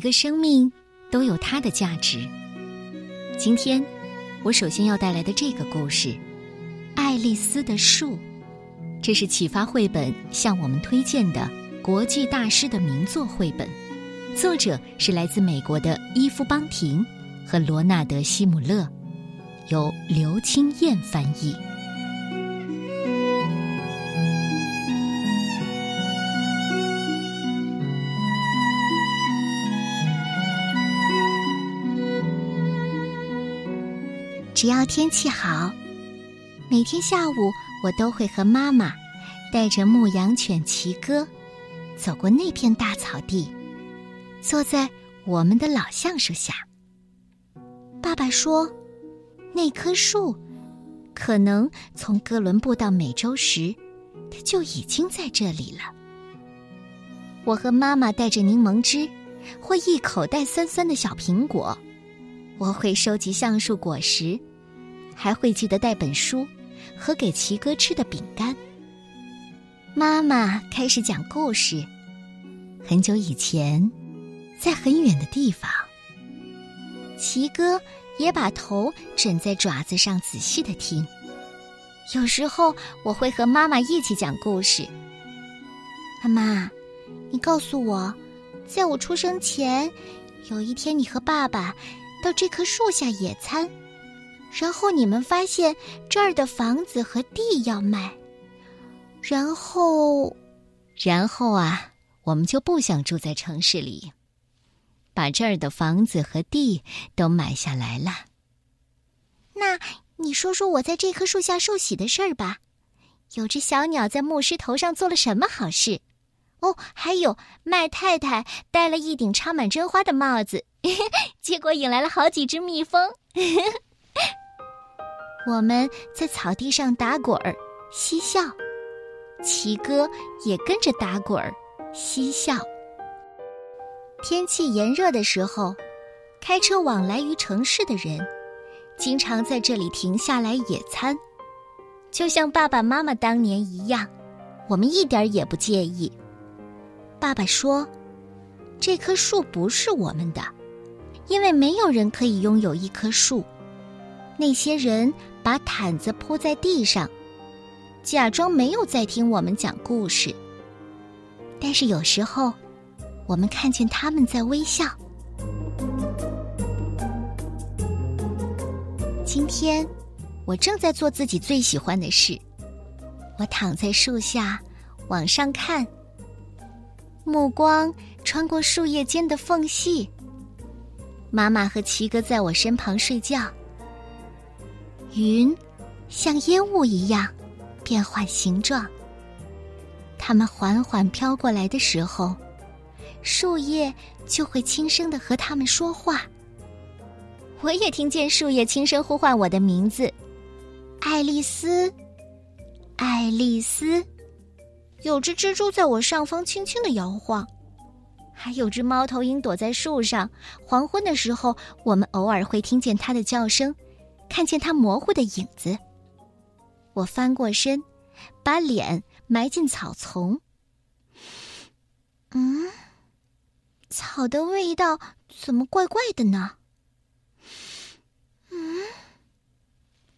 每个生命都有它的价值。今天，我首先要带来的这个故事《爱丽丝的树》，这是启发绘本向我们推荐的国际大师的名作绘本，作者是来自美国的伊夫·邦廷和罗纳德·希姆勒，由刘清燕翻译。只要天气好，每天下午我都会和妈妈带着牧羊犬奇哥走过那片大草地，坐在我们的老橡树下。爸爸说，那棵树可能从哥伦布到美洲时，它就已经在这里了。我和妈妈带着柠檬汁或一口袋酸酸的小苹果，我会收集橡树果实。还会记得带本书和给奇哥吃的饼干。妈妈开始讲故事。很久以前，在很远的地方，奇哥也把头枕在爪子上仔细的听。有时候我会和妈妈一起讲故事。妈妈，你告诉我，在我出生前，有一天你和爸爸到这棵树下野餐。然后你们发现这儿的房子和地要卖，然后，然后啊，我们就不想住在城市里，把这儿的房子和地都买下来了。那你说说我在这棵树下受洗的事儿吧。有只小鸟在牧师头上做了什么好事？哦，还有麦太太戴了一顶插满真花的帽子，结果引来了好几只蜜蜂。我们在草地上打滚儿，嬉笑。奇哥也跟着打滚儿，嬉笑。天气炎热的时候，开车往来于城市的人，经常在这里停下来野餐，就像爸爸妈妈当年一样。我们一点也不介意。爸爸说：“这棵树不是我们的，因为没有人可以拥有一棵树。那些人。”把毯子铺在地上，假装没有在听我们讲故事。但是有时候，我们看见他们在微笑。今天，我正在做自己最喜欢的事。我躺在树下，往上看，目光穿过树叶间的缝隙。妈妈和奇哥在我身旁睡觉。云像烟雾一样变换形状。它们缓缓飘过来的时候，树叶就会轻声的和它们说话。我也听见树叶轻声呼唤我的名字：“爱丽丝，爱丽丝。”有只蜘蛛在我上方轻轻的摇晃，还有只猫头鹰躲在树上。黄昏的时候，我们偶尔会听见它的叫声。看见他模糊的影子，我翻过身，把脸埋进草丛。嗯，草的味道怎么怪怪的呢？嗯，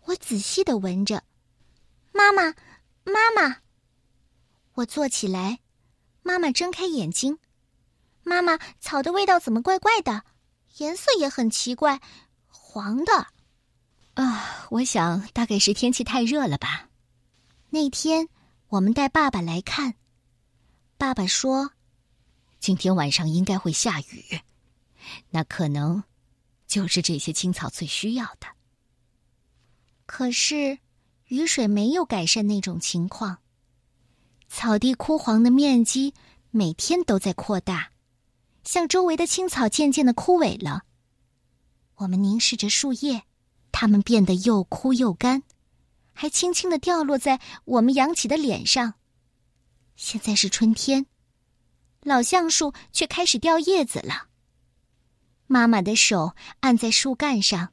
我仔细的闻着。妈妈，妈妈，我坐起来。妈妈睁开眼睛。妈妈，草的味道怎么怪怪的？颜色也很奇怪，黄的。啊，我想大概是天气太热了吧。那天我们带爸爸来看，爸爸说，今天晚上应该会下雨，那可能就是这些青草最需要的。可是雨水没有改善那种情况，草地枯黄的面积每天都在扩大，像周围的青草渐渐的枯萎了。我们凝视着树叶。它们变得又枯又干，还轻轻的掉落在我们扬起的脸上。现在是春天，老橡树却开始掉叶子了。妈妈的手按在树干上，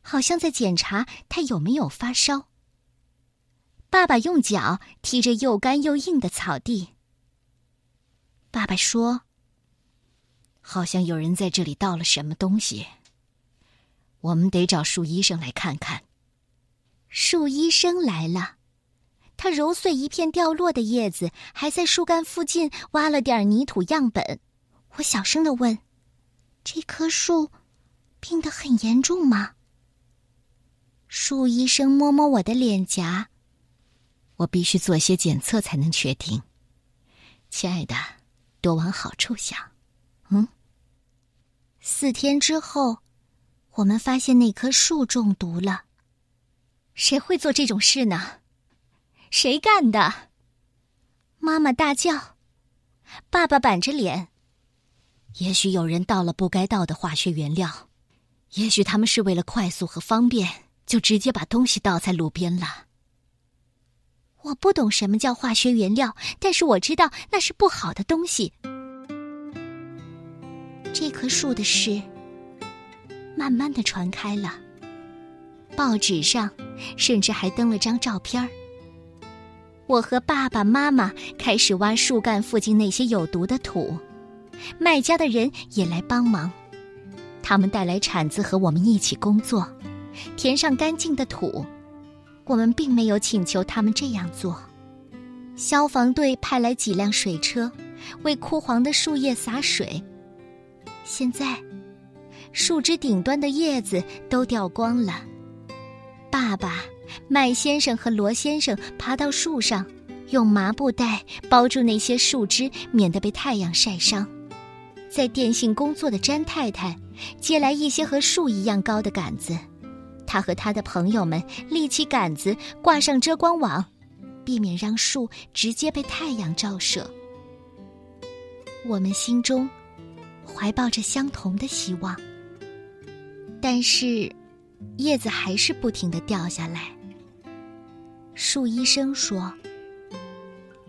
好像在检查它有没有发烧。爸爸用脚踢着又干又硬的草地。爸爸说：“好像有人在这里倒了什么东西。我们得找树医生来看看。树医生来了，他揉碎一片掉落的叶子，还在树干附近挖了点泥土样本。我小声的问：“这棵树病得很严重吗？”树医生摸摸我的脸颊。我必须做些检测才能确定。亲爱的，多往好处想。嗯。四天之后，我们发现那棵树中毒了。谁会做这种事呢？谁干的？妈妈大叫，爸爸板着脸。也许有人倒了不该倒的化学原料，也许他们是为了快速和方便，就直接把东西倒在路边了。我不懂什么叫化学原料，但是我知道那是不好的东西。这棵树的事慢慢的传开了。报纸上甚至还登了张照片儿。我和爸爸妈妈开始挖树干附近那些有毒的土，卖家的人也来帮忙，他们带来铲子和我们一起工作，填上干净的土。我们并没有请求他们这样做。消防队派来几辆水车，为枯黄的树叶洒水。现在，树枝顶端的叶子都掉光了。爸爸、麦先生和罗先生爬到树上，用麻布袋包住那些树枝，免得被太阳晒伤。在电信工作的詹太太借来一些和树一样高的杆子，他和他的朋友们立起杆子，挂上遮光网，避免让树直接被太阳照射。我们心中怀抱着相同的希望，但是。叶子还是不停的掉下来。树医生说：“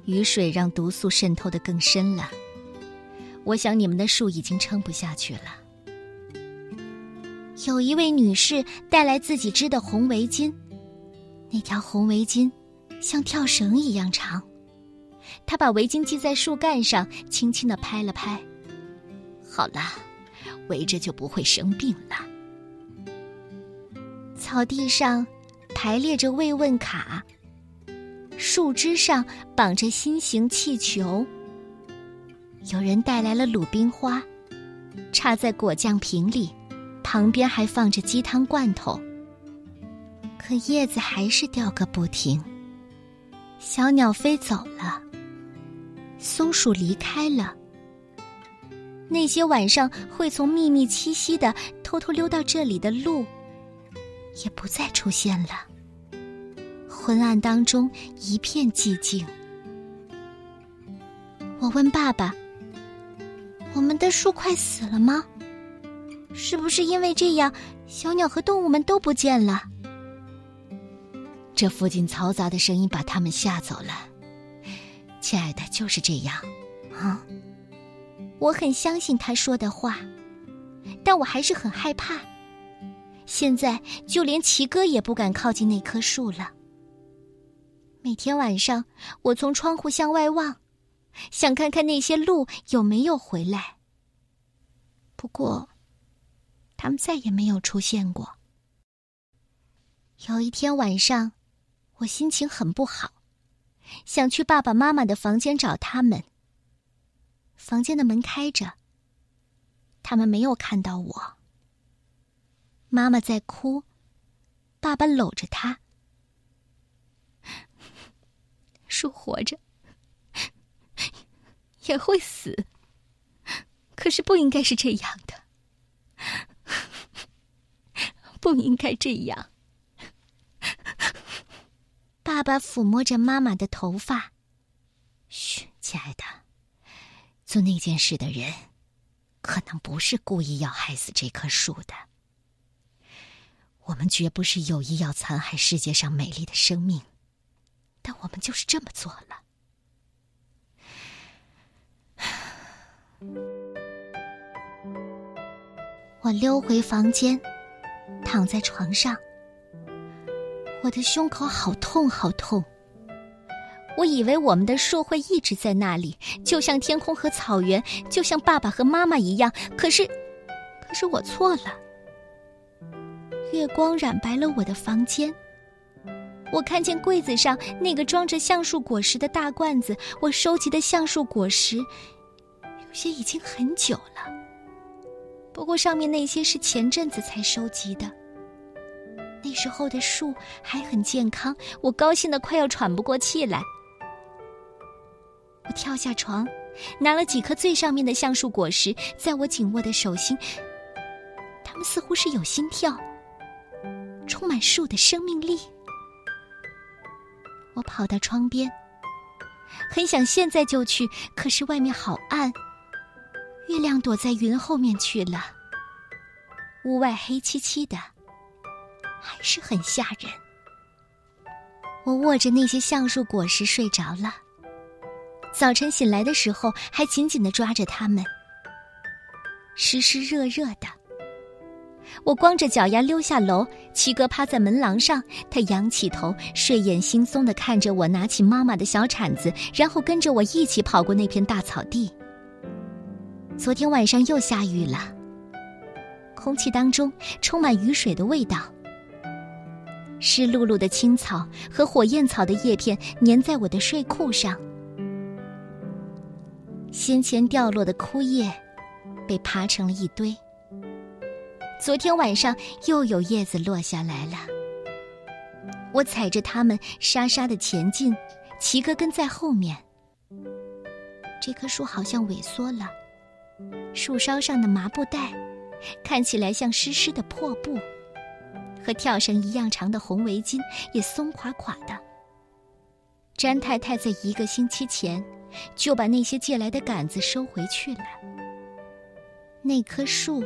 雨水让毒素渗透的更深了。我想你们的树已经撑不下去了。”有一位女士带来自己织的红围巾，那条红围巾像跳绳一样长。她把围巾系在树干上，轻轻的拍了拍。好了，围着就不会生病了。草地上排列着慰问卡，树枝上绑着心形气球。有人带来了鲁冰花，插在果酱瓶里，旁边还放着鸡汤罐头。可叶子还是掉个不停。小鸟飞走了，松鼠离开了。那些晚上会从秘密栖息的、偷偷溜到这里的鹿。也不再出现了。昏暗当中一片寂静。我问爸爸：“我们的树快死了吗？是不是因为这样，小鸟和动物们都不见了？”这附近嘈杂的声音把他们吓走了。亲爱的，就是这样。啊，我很相信他说的话，但我还是很害怕。现在就连奇哥也不敢靠近那棵树了。每天晚上，我从窗户向外望，想看看那些鹿有没有回来。不过，他们再也没有出现过。有一天晚上，我心情很不好，想去爸爸妈妈的房间找他们。房间的门开着，他们没有看到我。妈妈在哭，爸爸搂着她。树活着也会死，可是不应该是这样的，不应该这样。爸爸抚摸着妈妈的头发，嘘，亲爱的，做那件事的人可能不是故意要害死这棵树的。我们绝不是有意要残害世界上美丽的生命，但我们就是这么做了。我溜回房间，躺在床上，我的胸口好痛好痛。我以为我们的树会一直在那里，就像天空和草原，就像爸爸和妈妈一样。可是，可是我错了。月光染白了我的房间。我看见柜子上那个装着橡树果实的大罐子，我收集的橡树果实，有些已经很久了。不过上面那些是前阵子才收集的。那时候的树还很健康，我高兴的快要喘不过气来。我跳下床，拿了几颗最上面的橡树果实，在我紧握的手心，它们似乎是有心跳，充满树的生命力。我跑到窗边，很想现在就去，可是外面好暗，月亮躲在云后面去了，屋外黑漆漆的，还是很吓人。我握着那些橡树果实睡着了，早晨醒来的时候还紧紧的抓着它们，湿湿热热的。我光着脚丫溜下楼，七哥趴在门廊上，他仰起头，睡眼惺忪的看着我拿起妈妈的小铲子，然后跟着我一起跑过那片大草地。昨天晚上又下雨了，空气当中充满雨水的味道，湿漉漉的青草和火焰草的叶片粘在我的睡裤上，先前掉落的枯叶被爬成了一堆。昨天晚上又有叶子落下来了，我踩着它们沙沙的前进，齐哥跟在后面。这棵树好像萎缩了，树梢上的麻布袋看起来像湿湿的破布，和跳绳一样长的红围巾也松垮垮的。詹太太在一个星期前就把那些借来的杆子收回去了。那棵树。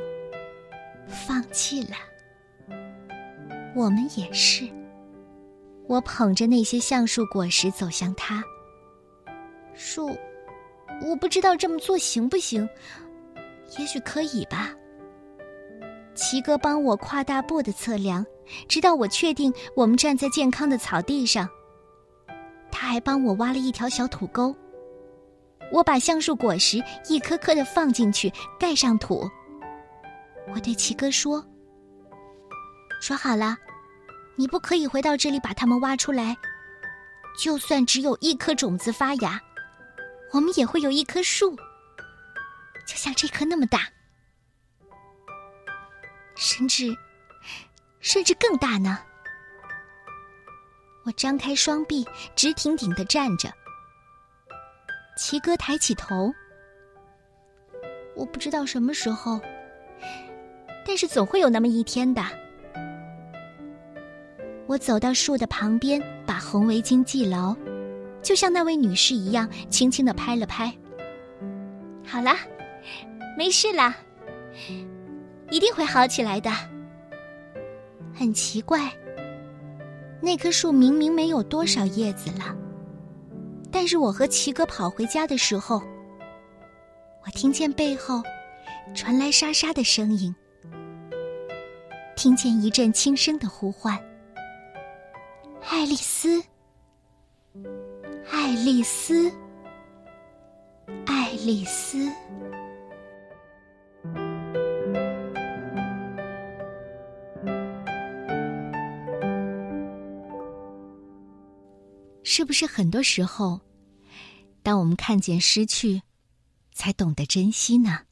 放弃了，我们也是。我捧着那些橡树果实走向他。树，我不知道这么做行不行，也许可以吧。齐哥帮我跨大步的测量，直到我确定我们站在健康的草地上。他还帮我挖了一条小土沟。我把橡树果实一颗颗的放进去，盖上土。我对齐哥说：“说好了，你不可以回到这里把它们挖出来。就算只有一颗种子发芽，我们也会有一棵树，就像这棵那么大，甚至，甚至更大呢。”我张开双臂，直挺挺的站着。齐哥抬起头，我不知道什么时候。是总会有那么一天的。我走到树的旁边，把红围巾系牢，就像那位女士一样，轻轻的拍了拍。好了，没事了，一定会好起来的。很奇怪，那棵树明明没有多少叶子了，但是我和齐哥跑回家的时候，我听见背后传来沙沙的声音。听见一阵轻声的呼唤：“爱丽丝，爱丽丝，爱丽丝。”是不是很多时候，当我们看见失去，才懂得珍惜呢？